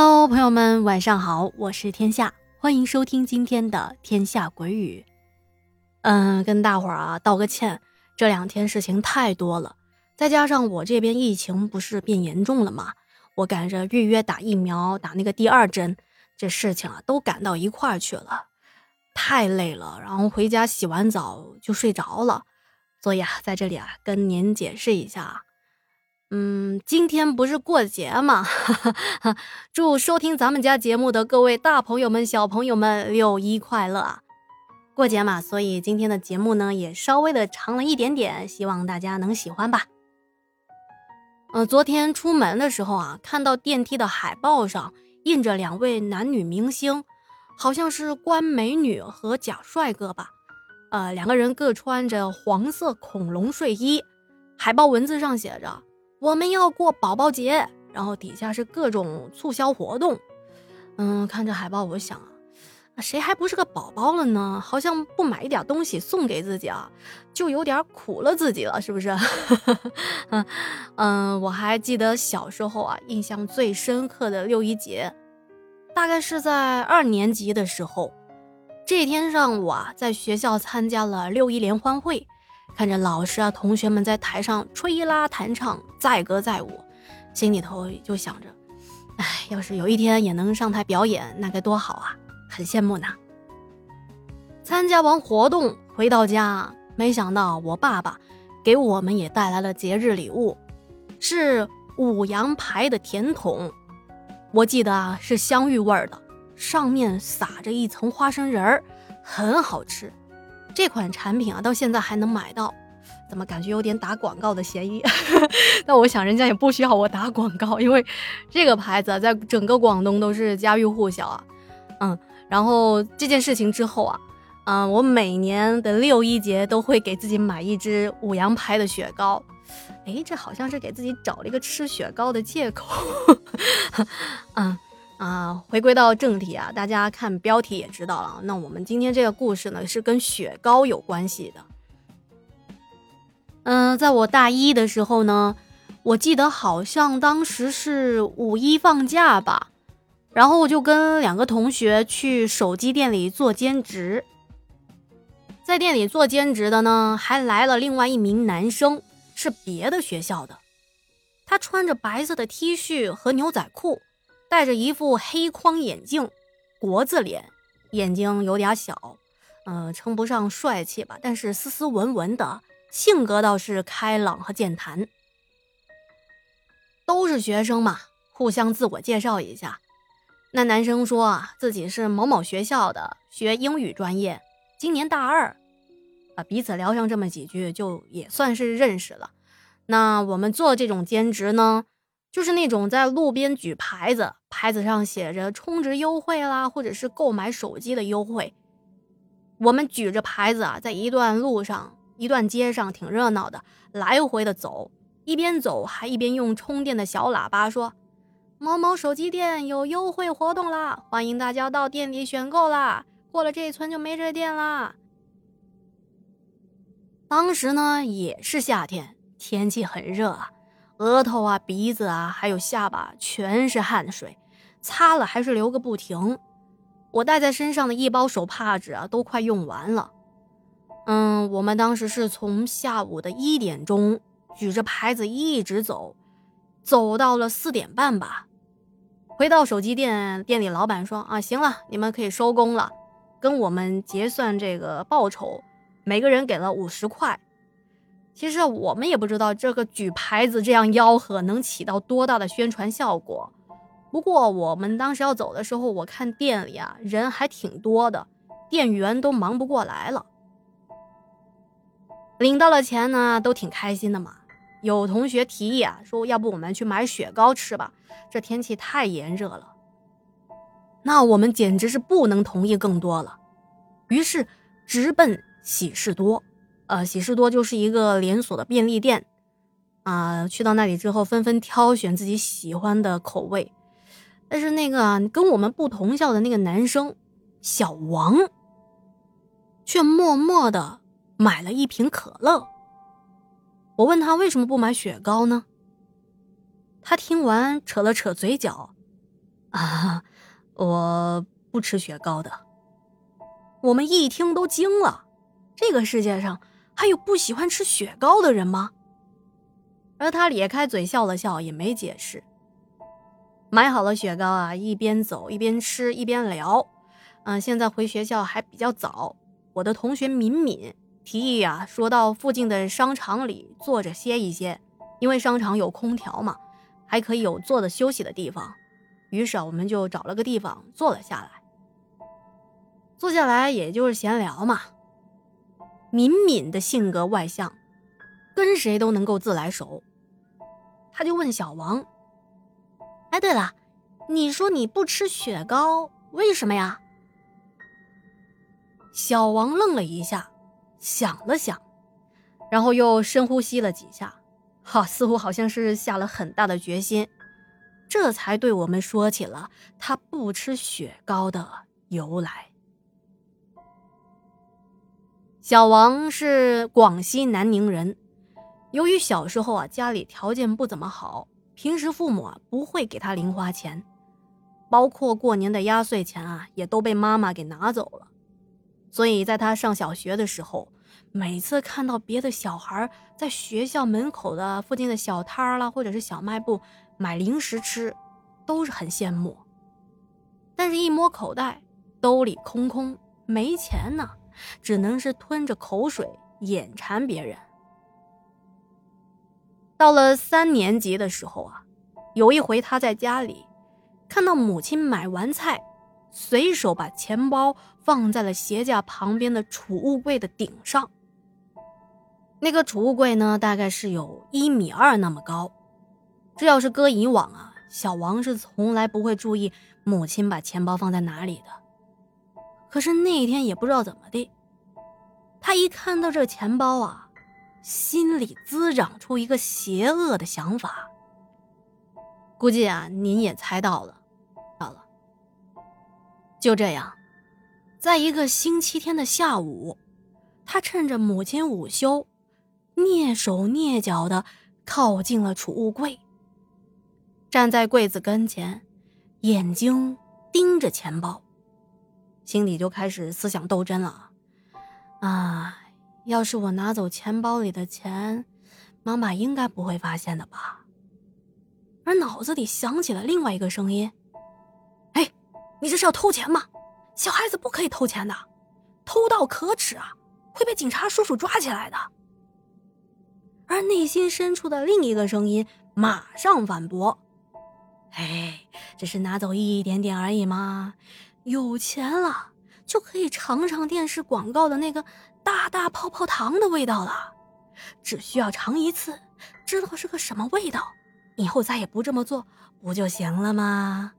Hello，朋友们，晚上好，我是天下，欢迎收听今天的《天下鬼语》。嗯，跟大伙儿啊道个歉，这两天事情太多了，再加上我这边疫情不是变严重了吗？我赶着预约打疫苗，打那个第二针，这事情啊都赶到一块儿去了，太累了，然后回家洗完澡就睡着了，所以啊，在这里啊跟您解释一下。嗯，今天不是过节吗？祝收听咱们家节目的各位大朋友们、小朋友们六一快乐啊！过节嘛，所以今天的节目呢也稍微的长了一点点，希望大家能喜欢吧。嗯，昨天出门的时候啊，看到电梯的海报上印着两位男女明星，好像是关美女和贾帅哥吧？呃，两个人各穿着黄色恐龙睡衣，海报文字上写着。我们要过宝宝节，然后底下是各种促销活动。嗯，看这海报，我想啊，谁还不是个宝宝了呢？好像不买一点东西送给自己啊，就有点苦了自己了，是不是？嗯嗯，我还记得小时候啊，印象最深刻的六一节，大概是在二年级的时候。这天上午啊，在学校参加了六一联欢会。看着老师啊，同学们在台上吹拉弹唱，载歌载舞，心里头就想着，哎，要是有一天也能上台表演，那该多好啊！很羡慕呢。参加完活动回到家，没想到我爸爸给我们也带来了节日礼物，是五羊牌的甜筒。我记得啊，是香芋味儿的，上面撒着一层花生仁儿，很好吃。这款产品啊，到现在还能买到，怎么感觉有点打广告的嫌疑？那我想人家也不需要我打广告，因为这个牌子在整个广东都是家喻户晓啊。嗯，然后这件事情之后啊，嗯，我每年的六一节都会给自己买一支五羊牌的雪糕。哎，这好像是给自己找了一个吃雪糕的借口。嗯。啊，回归到正题啊，大家看标题也知道了。那我们今天这个故事呢，是跟雪糕有关系的。嗯，在我大一的时候呢，我记得好像当时是五一放假吧，然后我就跟两个同学去手机店里做兼职。在店里做兼职的呢，还来了另外一名男生，是别的学校的，他穿着白色的 T 恤和牛仔裤。戴着一副黑框眼镜，国字脸，眼睛有点小，嗯，称不上帅气吧，但是斯斯文文的，性格倒是开朗和健谈。都是学生嘛，互相自我介绍一下。那男生说啊，自己是某某学校的，学英语专业，今年大二，啊，彼此聊上这么几句，就也算是认识了。那我们做这种兼职呢？就是那种在路边举牌子，牌子上写着充值优惠啦，或者是购买手机的优惠。我们举着牌子啊，在一段路上、一段街上挺热闹的，来回的走，一边走还一边用充电的小喇叭说：“某某手机店有优惠活动啦，欢迎大家到店里选购啦，过了这一村就没这店啦。”当时呢也是夏天，天气很热啊。额头啊、鼻子啊，还有下巴全是汗水，擦了还是流个不停。我带在身上的一包手帕纸啊，都快用完了。嗯，我们当时是从下午的一点钟举着牌子一直走，走到了四点半吧。回到手机店，店里老板说：“啊，行了，你们可以收工了，跟我们结算这个报酬，每个人给了五十块。”其实我们也不知道这个举牌子这样吆喝能起到多大的宣传效果。不过我们当时要走的时候，我看店里啊人还挺多的，店员都忙不过来了。领到了钱呢，都挺开心的嘛。有同学提议啊，说要不我们去买雪糕吃吧？这天气太炎热了。那我们简直是不能同意更多了，于是直奔喜事多。呃，喜事多就是一个连锁的便利店，啊，去到那里之后，纷纷挑选自己喜欢的口味，但是那个跟我们不同校的那个男生小王，却默默的买了一瓶可乐。我问他为什么不买雪糕呢？他听完扯了扯嘴角，啊，我不吃雪糕的。我们一听都惊了，这个世界上还有不喜欢吃雪糕的人吗？而他咧开嘴笑了笑，也没解释。买好了雪糕啊，一边走一边吃一边聊。嗯，现在回学校还比较早，我的同学敏敏提议啊，说到附近的商场里坐着歇一歇，因为商场有空调嘛，还可以有坐的休息的地方。于是啊，我们就找了个地方坐了下来。坐下来也就是闲聊嘛。敏敏的性格外向，跟谁都能够自来熟。他就问小王：“哎，对了，你说你不吃雪糕，为什么呀？”小王愣了一下，想了想，然后又深呼吸了几下，哈，似乎好像是下了很大的决心。这才对我们说起了他不吃雪糕的由来。小王是广西南宁人，由于小时候啊家里条件不怎么好，平时父母啊不会给他零花钱，包括过年的压岁钱啊也都被妈妈给拿走了，所以在他上小学的时候，每次看到别的小孩在学校门口的附近的小摊儿啦，或者是小卖部。买零食吃，都是很羡慕。但是，一摸口袋，兜里空空，没钱呢，只能是吞着口水眼馋别人。到了三年级的时候啊，有一回他在家里，看到母亲买完菜，随手把钱包放在了鞋架旁边的储物柜的顶上。那个储物柜呢，大概是有一米二那么高。这要是搁以往啊，小王是从来不会注意母亲把钱包放在哪里的。可是那一天也不知道怎么的，他一看到这钱包啊，心里滋长出一个邪恶的想法。估计啊，您也猜到了，到了。就这样，在一个星期天的下午，他趁着母亲午休，蹑手蹑脚的靠近了储物柜。站在柜子跟前，眼睛盯着钱包，心里就开始思想斗争了。啊，要是我拿走钱包里的钱，妈妈应该不会发现的吧？而脑子里响起了另外一个声音：“哎，你这是要偷钱吗？小孩子不可以偷钱的，偷盗可耻啊，会被警察叔叔抓起来的。”而内心深处的另一个声音马上反驳。哎，只是拿走一点点而已嘛，有钱了就可以尝尝电视广告的那个大大泡泡糖的味道了。只需要尝一次，知道是个什么味道，以后再也不这么做，不就行了吗？